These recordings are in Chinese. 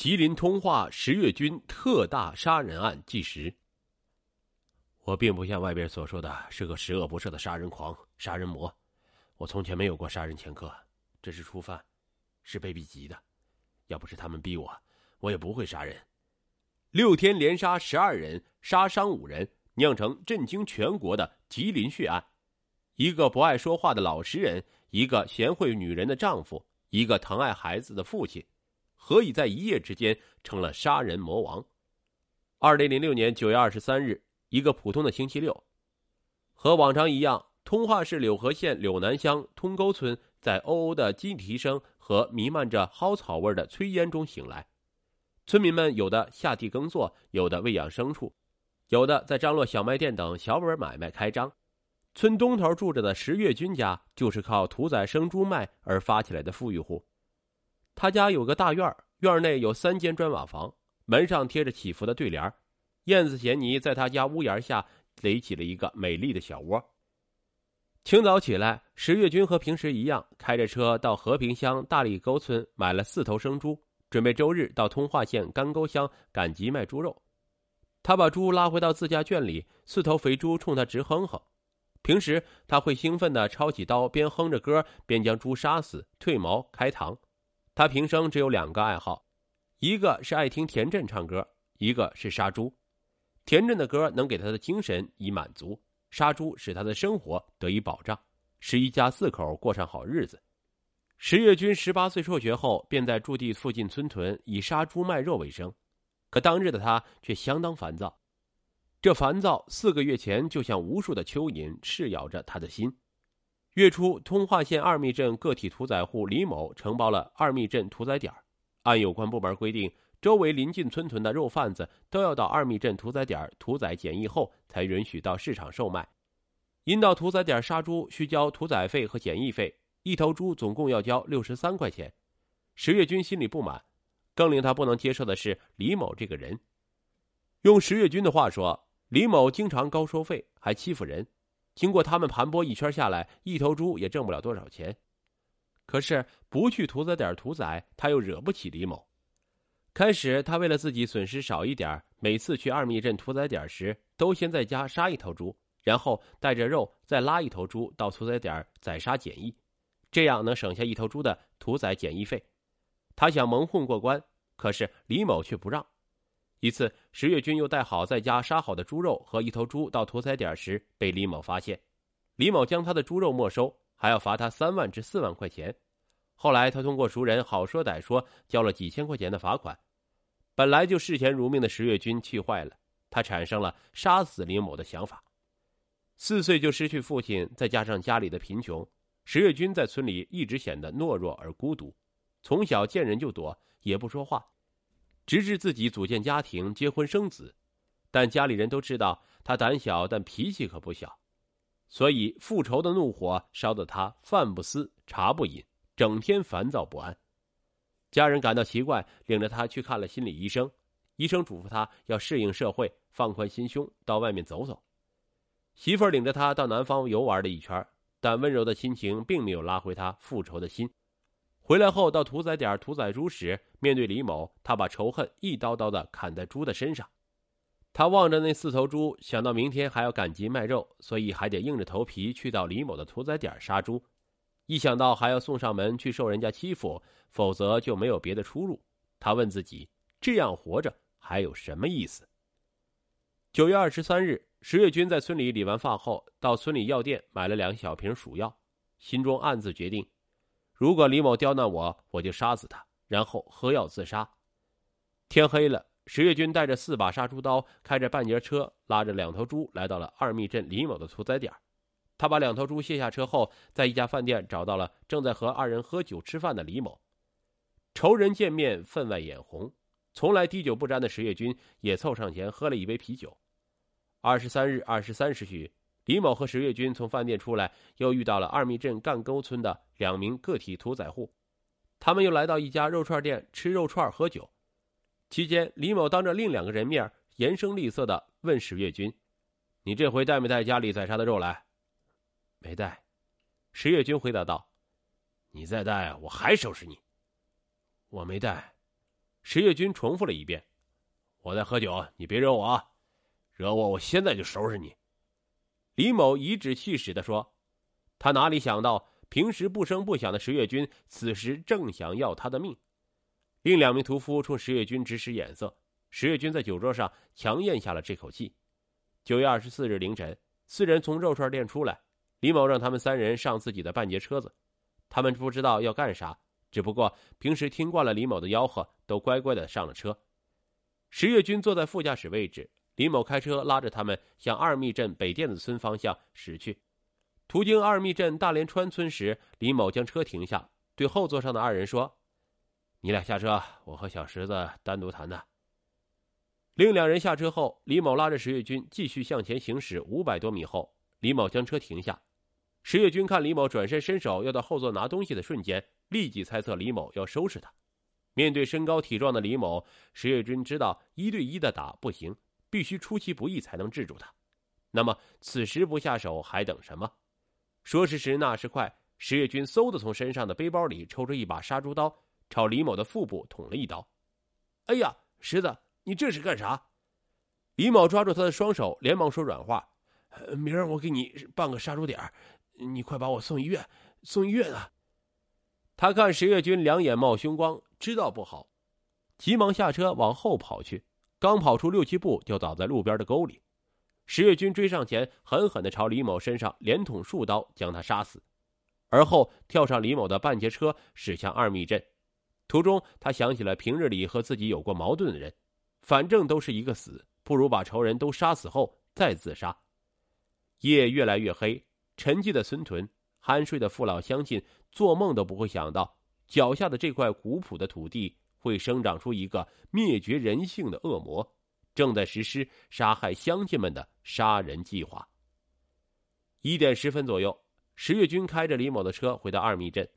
吉林通化十月军特大杀人案纪实。我并不像外边所说的是个十恶不赦的杀人狂、杀人魔，我从前没有过杀人前科，这是初犯，是被逼急的。要不是他们逼我，我也不会杀人。六天连杀十二人，杀伤五人，酿成震惊全国的吉林血案。一个不爱说话的老实人，一个贤惠女人的丈夫，一个疼爱孩子的父亲，何以在一夜之间成了杀人魔王？二零零六年九月二十三日，一个普通的星期六，和往常一样，通化市柳河县柳南乡通沟村在喔喔的鸡啼声和弥漫着蒿草味的炊烟中醒来。村民们有的下地耕作，有的喂养牲畜，有的在张罗小卖店等小本买卖开张。村东头住着的石月军家，就是靠屠宰生猪卖而发起来的富裕户。他家有个大院院内有三间砖瓦房，门上贴着祈福的对联燕子衔泥在他家屋檐下垒起了一个美丽的小窝。清早起来，石跃军和平时一样，开着车到和平乡大力沟村买了四头生猪，准备周日到通化县干沟乡赶集卖猪肉。他把猪拉回到自家圈里，四头肥猪冲他直哼哼。平时他会兴奋地抄起刀，边哼着歌边将猪杀死、褪毛、开膛。他平生只有两个爱好，一个是爱听田震唱歌，一个是杀猪。田震的歌能给他的精神以满足，杀猪使他的生活得以保障，使一家四口过上好日子。石月军十八岁辍学后，便在驻地附近村屯以杀猪卖肉为生，可当日的他却相当烦躁。这烦躁四个月前就像无数的蚯蚓噬咬着他的心。月初，通化县二密镇个体屠宰户李某承包了二密镇屠宰点按有关部门规定，周围邻近村屯的肉贩子都要到二密镇屠宰点屠宰检疫后，才允许到市场售卖。因到屠宰点杀猪需交屠宰费和检疫费，一头猪总共要交六十三块钱。石月军心里不满，更令他不能接受的是李某这个人。用石月军的话说。李某经常高收费，还欺负人。经过他们盘剥一圈下来，一头猪也挣不了多少钱。可是不去屠宰点屠宰，他又惹不起李某。开始，他为了自己损失少一点，每次去二密镇屠宰点时，都先在家杀一头猪，然后带着肉再拉一头猪到屠宰点宰杀检疫，这样能省下一头猪的屠宰检疫费。他想蒙混过关，可是李某却不让。一次，石跃军又带好在家杀好的猪肉和一头猪到屠宰点时，被李某发现。李某将他的猪肉没收，还要罚他三万至四万块钱。后来，他通过熟人好说歹说，交了几千块钱的罚款。本来就视钱如命的石跃军气坏了，他产生了杀死李某的想法。四岁就失去父亲，再加上家里的贫穷，石跃军在村里一直显得懦弱而孤独，从小见人就躲，也不说话。直至自己组建家庭、结婚生子，但家里人都知道他胆小，但脾气可不小，所以复仇的怒火烧得他饭不思、茶不饮，整天烦躁不安。家人感到奇怪，领着他去看了心理医生。医生嘱咐他要适应社会，放宽心胸，到外面走走。媳妇儿领着他到南方游玩了一圈，但温柔的亲情并没有拉回他复仇的心。回来后，到屠宰点屠宰猪时，面对李某，他把仇恨一刀刀的砍在猪的身上。他望着那四头猪，想到明天还要赶集卖肉，所以还得硬着头皮去到李某的屠宰点杀猪。一想到还要送上门去受人家欺负，否则就没有别的出路，他问自己：这样活着还有什么意思？九月二十三日，石跃军在村里理完发后，到村里药店买了两小瓶鼠药，心中暗自决定。如果李某刁难我，我就杀死他，然后喝药自杀。天黑了，石跃军带着四把杀猪刀，开着半截车，拉着两头猪来到了二密镇李某的屠宰点。他把两头猪卸下车后，在一家饭店找到了正在和二人喝酒吃饭的李某。仇人见面，分外眼红。从来滴酒不沾的石跃军也凑上前喝了一杯啤酒。二十三日二十三时许。李某和石跃军从饭店出来，又遇到了二密镇干沟村的两名个体屠宰户，他们又来到一家肉串店吃肉串喝酒。期间，李某当着另两个人面严声厉色的问石跃军：“你这回带没带家里宰杀的肉来？”“没带。”石跃军回答道。“你再带，我还收拾你。”“我没带。”石月军重复了一遍：“我在喝酒，你别惹我啊！惹我，我现在就收拾你。”李某颐指气使的说：“他哪里想到，平时不声不响的石月军，此时正想要他的命。”另两名屠夫冲石月军直使眼色，石月军在酒桌上强咽下了这口气。九月二十四日凌晨，四人从肉串店出来，李某让他们三人上自己的半截车子，他们不知道要干啥，只不过平时听惯了李某的吆喝，都乖乖的上了车。石月军坐在副驾驶位置。李某开车拉着他们向二密镇北甸子村方向驶去。途经二密镇大连川村时，李某将车停下，对后座上的二人说：“你俩下车，我和小石子单独谈谈。”另两人下车后，李某拉着石月军继续向前行驶五百多米后，李某将车停下。石月军看李某转身伸手要到后座拿东西的瞬间，立即猜测李某要收拾他。面对身高体壮的李某，石月军知道一对一的打不行。必须出其不意才能制住他，那么此时不下手还等什么？说时迟，那时快，石月军嗖的从身上的背包里抽出一把杀猪刀，朝李某的腹部捅了一刀。哎呀，石子，你这是干啥？李某抓住他的双手，连忙说软话：“明儿我给你办个杀猪点你快把我送医院，送医院啊！”他看石月军两眼冒凶光，知道不好，急忙下车往后跑去。刚跑出六七步，就倒在路边的沟里。石月军追上前，狠狠的朝李某身上连捅数刀，将他杀死。而后跳上李某的半截车，驶向二密镇。途中，他想起了平日里和自己有过矛盾的人，反正都是一个死，不如把仇人都杀死后再自杀。夜越来越黑，沉寂的孙屯，酣睡的父老乡亲，做梦都不会想到，脚下的这块古朴的土地。会生长出一个灭绝人性的恶魔，正在实施杀害乡亲们的杀人计划。一点十分左右，石月军开着李某的车回到二密镇，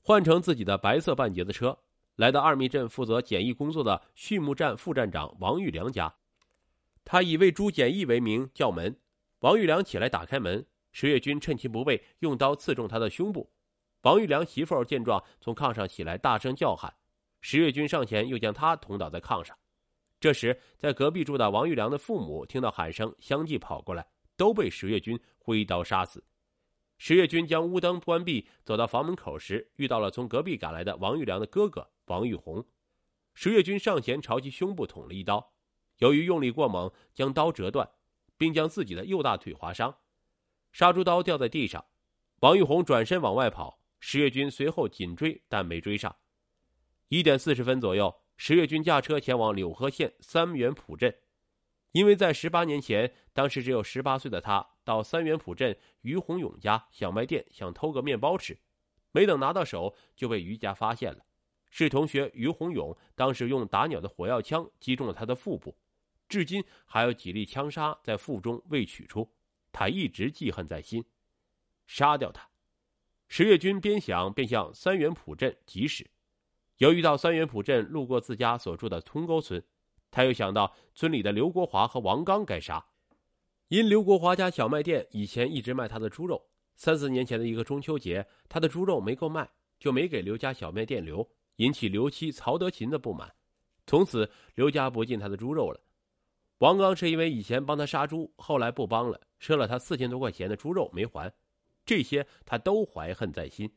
换成自己的白色半截子车，来到二密镇负责检疫工作的畜牧站副站长王玉良家。他以为猪检疫为名叫门，王玉良起来打开门，石月军趁其不备，用刀刺中他的胸部。王玉良媳妇见状，从炕上起来，大声叫喊。石月军上前，又将他捅倒在炕上。这时，在隔壁住的王玉良的父母听到喊声，相继跑过来，都被石月军挥刀杀死。石月军将屋灯关闭，走到房门口时，遇到了从隔壁赶来的王玉良的哥哥王玉红。石月军上前朝其胸部捅了一刀，由于用力过猛，将刀折断，并将自己的右大腿划伤。杀猪刀掉在地上，王玉红转身往外跑，石月军随后紧追，但没追上。一点四十分左右，石月军驾车前往柳河县三元浦镇，因为在十八年前，当时只有十八岁的他到三元浦镇于洪勇家小卖店想偷个面包吃，没等拿到手就被于家发现了。是同学于洪勇当时用打鸟的火药枪击中了他的腹部，至今还有几粒枪杀在腹中未取出，他一直记恨在心，杀掉他。石月军边想边向三元浦镇疾驶。由于到三元浦镇路过自家所住的通沟村，他又想到村里的刘国华和王刚该杀。因刘国华家小卖店以前一直卖他的猪肉，三四年前的一个中秋节，他的猪肉没够卖，就没给刘家小卖店留，引起刘妻曹德勤的不满。从此，刘家不进他的猪肉了。王刚是因为以前帮他杀猪，后来不帮了，赊了他四千多块钱的猪肉没还，这些他都怀恨在心。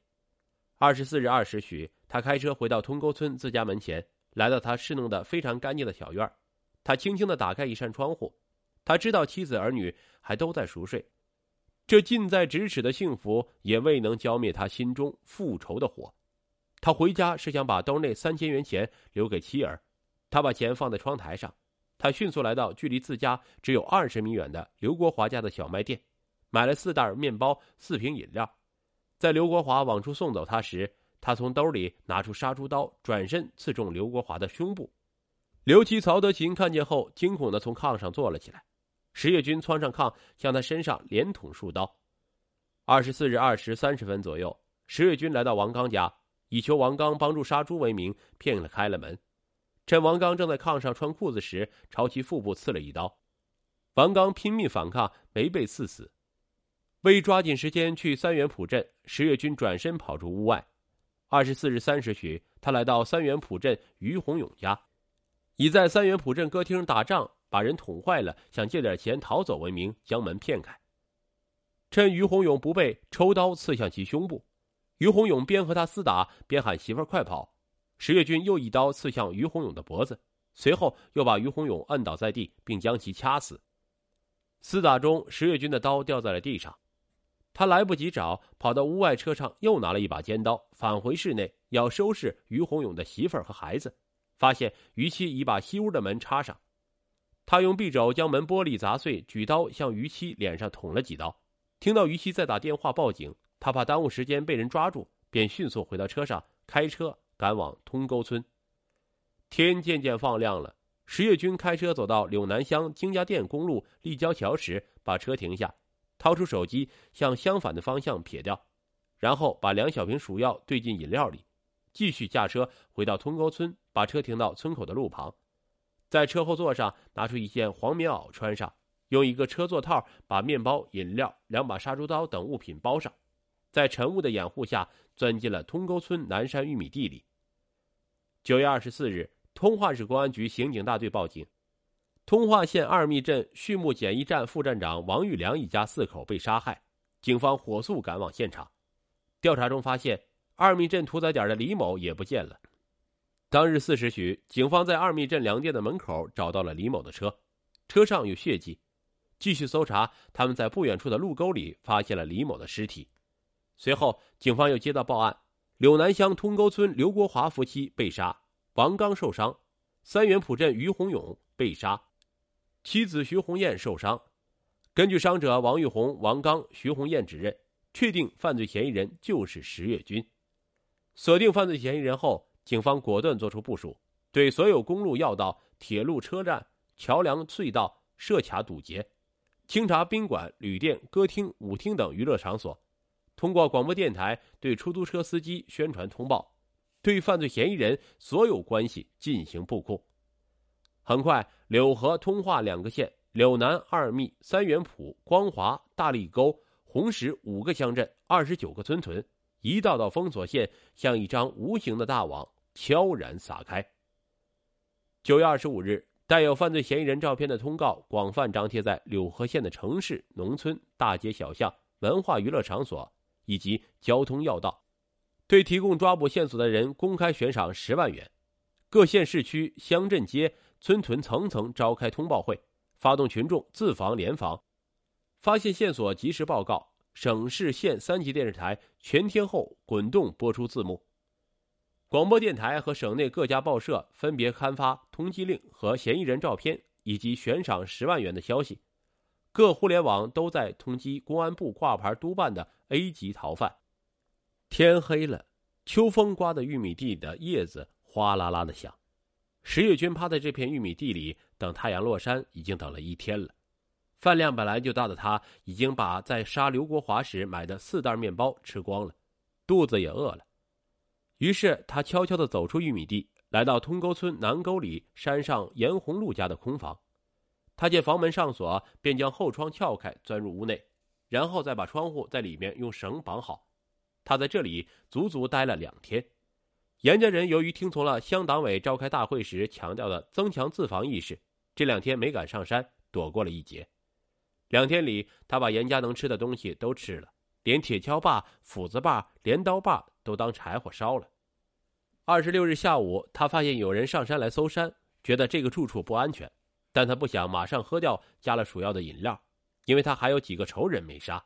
二十四日二时许，他开车回到通沟村自家门前，来到他侍弄的非常干净的小院他轻轻的打开一扇窗户，他知道妻子儿女还都在熟睡，这近在咫尺的幸福也未能浇灭他心中复仇的火。他回家是想把兜内三千元钱留给妻儿，他把钱放在窗台上，他迅速来到距离自家只有二十米远的刘国华家的小卖店，买了四袋面包、四瓶饮料。在刘国华往出送走他时，他从兜里拿出杀猪刀，转身刺中刘国华的胸部。刘七曹德勤看见后，惊恐的从炕上坐了起来。石月军窜上炕，向他身上连捅数刀。二十四日二时三十分左右，石月军来到王刚家，以求王刚帮助杀猪为名，骗了开了门。趁王刚正在炕上穿裤子时，朝其腹部刺了一刀。王刚拼命反抗，没被刺死。为抓紧时间去三元浦镇，石月军转身跑出屋外。二十四日三时许，他。来到三元浦镇于洪勇家，以在三元浦镇歌厅打仗把人捅坏了，想借点钱逃走为名，将门骗开。趁于洪勇不备，抽刀刺向其胸部。于洪勇边和他厮打，边喊媳妇儿快跑。石月军又一刀刺向于洪勇的脖子，随后又把于洪勇按倒在地，并将其掐死。厮打中，石月军的刀掉在了地上，他来不及找，跑到屋外车上，又拿了一把尖刀，返回室内要收拾于洪勇的媳妇儿和孩子，发现于妻已把西屋的门插上，他用匕首将门玻璃砸碎，举刀向于妻脸上捅了几刀。听到于妻在打电话报警，他怕耽误时间被人抓住，便迅速回到车上，开车。赶往通沟村。天渐渐放亮了，石月军开车走到柳南乡金家店公路立交桥时，把车停下，掏出手机向相反的方向撇掉，然后把两小瓶鼠药兑进饮料里，继续驾车回到通沟村，把车停到村口的路旁，在车后座上拿出一件黄棉袄穿上，用一个车座套把面包、饮料、两把杀猪刀等物品包上。在晨雾的掩护下，钻进了通沟村南山玉米地里。九月二十四日，通化市公安局刑警大队报警，通化县二密镇畜牧检疫站副站长王玉良一家四口被杀害。警方火速赶往现场，调查中发现，二密镇屠宰点的李某也不见了。当日四时许，警方在二密镇粮店的门口找到了李某的车，车上有血迹。继续搜查，他们在不远处的路沟里发现了李某的尸体。随后，警方又接到报案：柳南乡通沟村刘国华夫妻被杀，王刚受伤；三元浦镇于洪勇被杀，妻子徐红艳受伤。根据伤者王玉红、王刚、徐红艳指认，确定犯罪嫌疑人就是石月军。锁定犯罪嫌疑人后，警方果断作出部署，对所有公路要道、铁路车站、桥梁隧道设卡堵截，清查宾馆、旅店、歌厅、舞厅等娱乐场所。通过广播电台对出租车司机宣传通报，对犯罪嫌疑人所有关系进行布控。很快，柳河、通化两个县、柳南、二密、三元浦、光华、大立沟、红石五个乡镇、二十九个村屯，一道道封锁线像一张无形的大网悄然撒开。九月二十五日，带有犯罪嫌疑人照片的通告广泛张贴在柳河县的城市、农村、大街小巷、文化娱乐场所。以及交通要道，对提供抓捕线索的人公开悬赏十万元。各县市区、乡镇街、村屯层层召开通报会，发动群众自防联防，发现线索及时报告。省市县三级电视台全天候滚动播出字幕，广播电台和省内各家报社分别刊发通缉令和嫌疑人照片以及悬赏十万元的消息。各互联网都在通缉公安部挂牌督办的 A 级逃犯。天黑了，秋风刮得玉米地的叶子哗啦啦的响。石月军趴在这片玉米地里等太阳落山，已经等了一天了。饭量本来就大的他，已经把在杀刘国华时买的四袋面包吃光了，肚子也饿了。于是他悄悄地走出玉米地，来到通沟村南沟里山上严红路家的空房。他见房门上锁，便将后窗撬开，钻入屋内，然后再把窗户在里面用绳绑好。他在这里足足待了两天。严家人由于听从了乡党委召开大会时强调的增强自防意识，这两天没敢上山，躲过了一劫。两天里，他把严家能吃的东西都吃了，连铁锹把、斧子把、镰刀把都当柴火烧了。二十六日下午，他发现有人上山来搜山，觉得这个住处不安全。但他不想马上喝掉加了鼠药的饮料，因为他还有几个仇人没杀。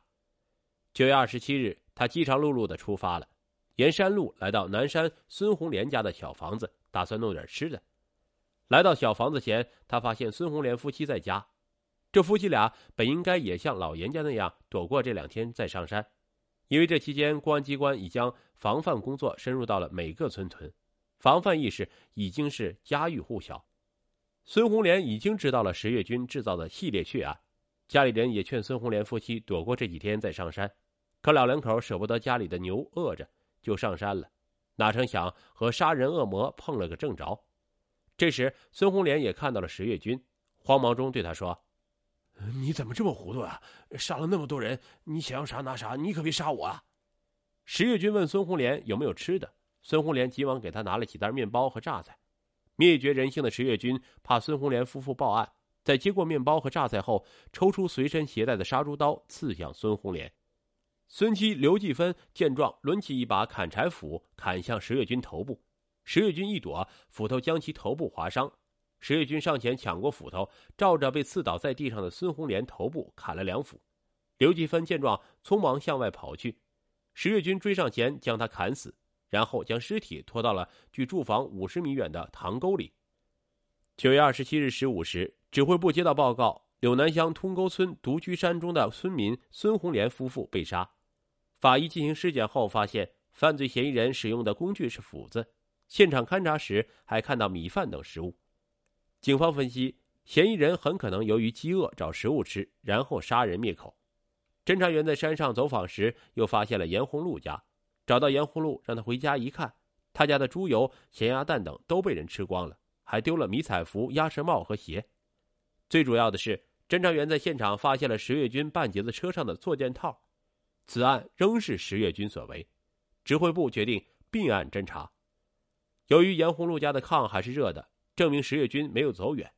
九月二十七日，他饥肠辘辘的出发了，沿山路来到南山孙红莲家的小房子，打算弄点吃的。来到小房子前，他发现孙红莲夫妻在家。这夫妻俩本应该也像老严家那样躲过这两天再上山，因为这期间公安机关已将防范工作深入到了每个村屯，防范意识已经是家喻户晓。孙红莲已经知道了石月军制造的系列血案，家里人也劝孙红莲夫妻躲过这几天再上山，可老两口舍不得家里的牛饿着，就上山了。哪成想和杀人恶魔碰了个正着。这时孙红莲也看到了石月军，慌忙中对他说：“你怎么这么糊涂啊？杀了那么多人，你想要啥拿啥，你可别杀我啊！”石月军问孙红莲有没有吃的，孙红莲急忙给他拿了几袋面包和榨菜。灭绝人性的石月军怕孙红莲夫妇报案，在接过面包和榨菜后，抽出随身携带的杀猪刀刺向孙红莲。孙妻刘继芬见状，抡起一把砍柴斧砍向石月军头部。石月军一躲，斧头将其头部划伤。石月军上前抢过斧头，照着被刺倒在地上的孙红莲头部砍了两斧。刘继芬见状，匆忙向外跑去。石月军追上前，将他砍死，然后将尸体拖到了距住房五十米远的塘沟里。九月二十七日十五时，指挥部接到报告，柳南乡通沟村独居山中的村民孙红莲夫妇被杀。法医进行尸检后发现，犯罪嫌疑人使用的工具是斧子。现场勘查时还看到米饭等食物。警方分析，嫌疑人很可能由于饥饿找食物吃，然后杀人灭口。侦查员在山上走访时，又发现了严红路家，找到严红路，让他回家一看，他家的猪油、咸鸭蛋等都被人吃光了，还丢了迷彩服、鸭舌帽和鞋。最主要的是，侦查员在现场发现了石月军半截子车上的坐垫套，此案仍是十月军所为。指挥部决定并案侦查。由于严红禄家的炕还是热的，证明十月军没有走远。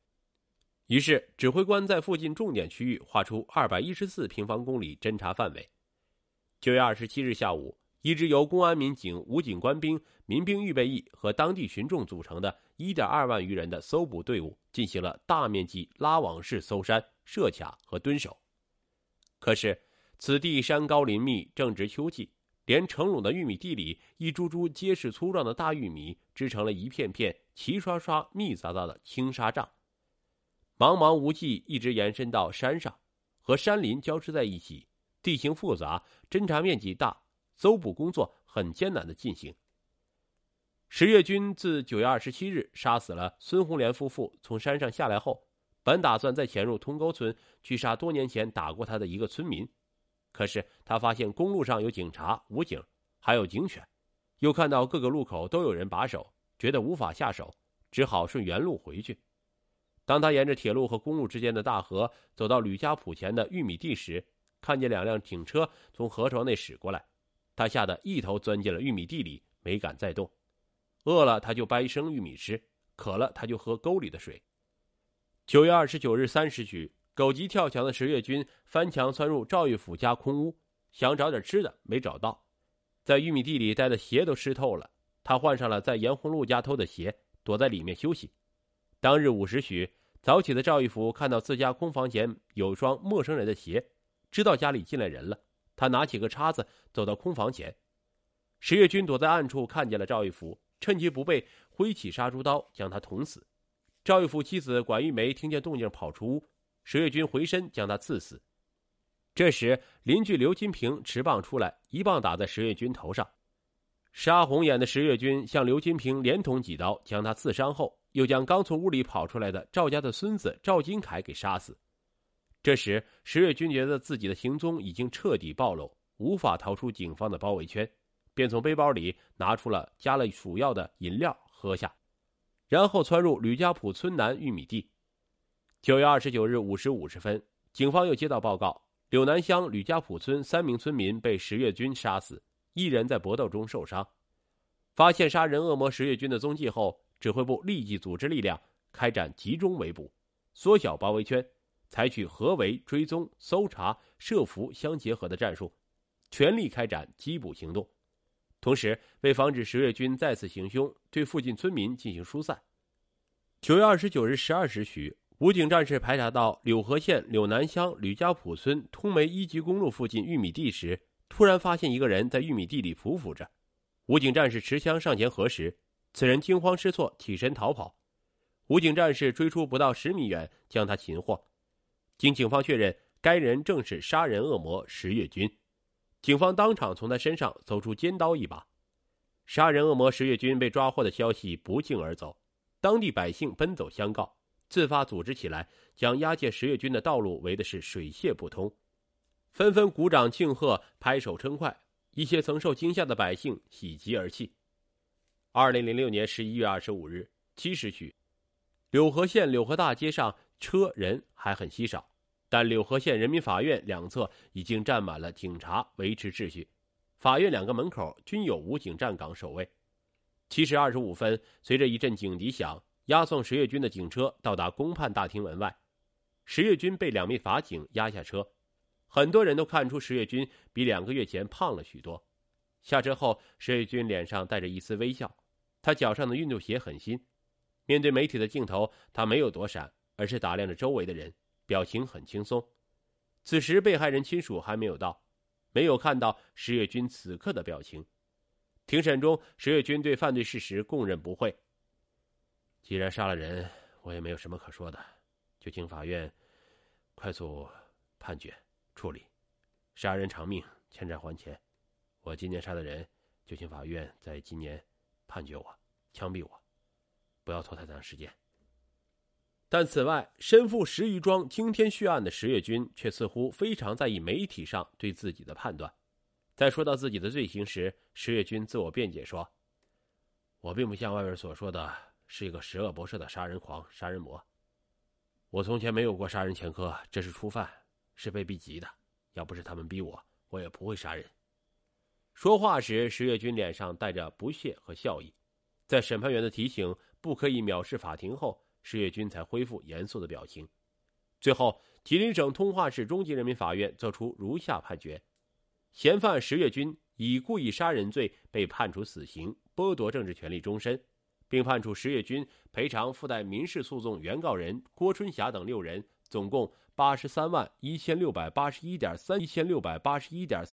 于是，指挥官在附近重点区域划出二百一十四平方公里侦查范围。九月二十七日下午，一支由公安民警、武警官兵、民兵预备役和当地群众组成的一点二万余人的搜捕队伍，进行了大面积拉网式搜山、设卡和蹲守。可是，此地山高林密，正值秋季。连成垄的玉米地里，一株株结实粗壮的大玉米织成了一片片齐刷刷、密匝匝的青纱帐。茫茫无际，一直延伸到山上，和山林交织在一起，地形复杂，侦查面积大，搜捕工作很艰难的进行。十月军自九月二十七日杀死了孙红莲夫妇，从山上下来后，本打算再潜入通沟村去杀多年前打过他的一个村民。可是他发现公路上有警察、武警，还有警犬，又看到各个路口都有人把守，觉得无法下手，只好顺原路回去。当他沿着铁路和公路之间的大河走到吕家堡前的玉米地时，看见两辆警车从河床内驶过来，他吓得一头钻进了玉米地里，没敢再动。饿了他就掰生玉米吃，渴了他就喝沟里的水。九月二十九日三时许。狗急跳墙的石月军翻墙窜入赵玉甫家空屋，想找点吃的，没找到，在玉米地里待的鞋都湿透了。他换上了在严红路家偷的鞋，躲在里面休息。当日五时许，早起的赵玉福看到自家空房前有双陌生人的鞋，知道家里进来人了。他拿起个叉子，走到空房前。石月军躲在暗处看见了赵玉福，趁其不备，挥起杀猪刀将他捅死。赵玉福妻子管玉梅听见动静跑出屋。石月军回身将他刺死。这时，邻居刘金平持棒出来，一棒打在石月军头上。杀红眼的石月军向刘金平连捅几刀，将他刺伤后，又将刚从屋里跑出来的赵家的孙子赵金凯给杀死。这时，石月军觉得自己的行踪已经彻底暴露，无法逃出警方的包围圈，便从背包里拿出了加了鼠药的饮料喝下，然后窜入吕家堡村南玉米地。九月二十九日五时五十分，警方又接到报告：柳南乡吕家堡村三名村民被十月军杀死，一人在搏斗中受伤。发现杀人恶魔十月军的踪迹后，指挥部立即组织力量开展集中围捕，缩小包围圈，采取合围、追踪、搜查、设伏相结合的战术，全力开展缉捕行动。同时，为防止十月军再次行凶，对附近村民进行疏散。九月二十九日十二时许。武警战士排查到柳河县柳南乡吕家堡村通梅一级公路附近玉米地时，突然发现一个人在玉米地里匍匐着。武警战士持枪上前核实，此人惊慌失措，起身逃跑。武警战士追出不到十米远，将他擒获。经警方确认，该人正是杀人恶魔石月军。警方当场从他身上搜出尖刀一把。杀人恶魔石月军被抓获的消息不胫而走，当地百姓奔走相告。自发组织起来，将押解十月军的道路围的是水泄不通，纷纷鼓掌庆贺，拍手称快。一些曾受惊吓的百姓喜极而泣。二零零六年十一月二十五日七时许，柳河县柳河大街上车人还很稀少，但柳河县人民法院两侧已经站满了警察维持秩序，法院两个门口均有武警站岗守卫。七时二十五分，随着一阵警笛响，押送石跃军的警车到达公判大厅门外。石跃军被两名法警押下车，很多人都看出石跃军比两个月前胖了许多。下车后，石跃军脸上带着一丝微笑，他脚上的运动鞋很新。面对媒体的镜头，他没有躲闪，而是打量着周围的人，表情很轻松。此时，被害人亲属还没有到，没有看到石跃军此刻的表情。庭审中，石跃军对犯罪事实供认不讳。既然杀了人，我也没有什么可说的，就请法院快速判决处理，杀人偿命，欠债还钱。我今年杀的人，就请法院在今年判决我，枪毙我。不要拖太长时间。但此外，身负十余桩惊天血案的石月军，却似乎非常在意媒体上对自己的判断。在说到自己的罪行时，石月军自我辩解说：“我并不像外面所说的是一个十恶不赦的杀人狂、杀人魔。我从前没有过杀人前科，这是初犯，是被逼急的。要不是他们逼我，我也不会杀人。”说话时，石跃军脸上带着不屑和笑意。在审判员的提醒。不可以藐视法庭后，石跃军才恢复严肃的表情。最后，吉林省通化市中级人民法院作出如下判决：嫌犯石跃军以故意杀人罪被判处死刑，剥夺政治权利终身，并判处石跃军赔偿附带民事诉讼原告人郭春霞等六人总共八十三万一千六百八十一点三一千六百八十一点。